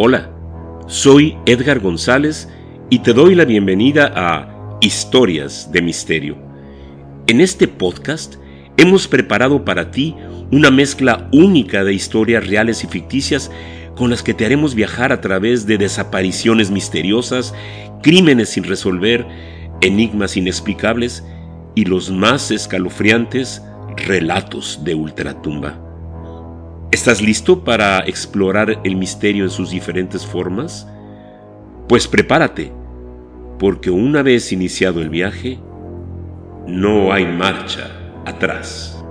Hola, soy Edgar González y te doy la bienvenida a Historias de Misterio. En este podcast hemos preparado para ti una mezcla única de historias reales y ficticias con las que te haremos viajar a través de desapariciones misteriosas, crímenes sin resolver, enigmas inexplicables y los más escalofriantes relatos de ultratumba. ¿Estás listo para explorar el misterio en sus diferentes formas? Pues prepárate, porque una vez iniciado el viaje, no hay marcha atrás.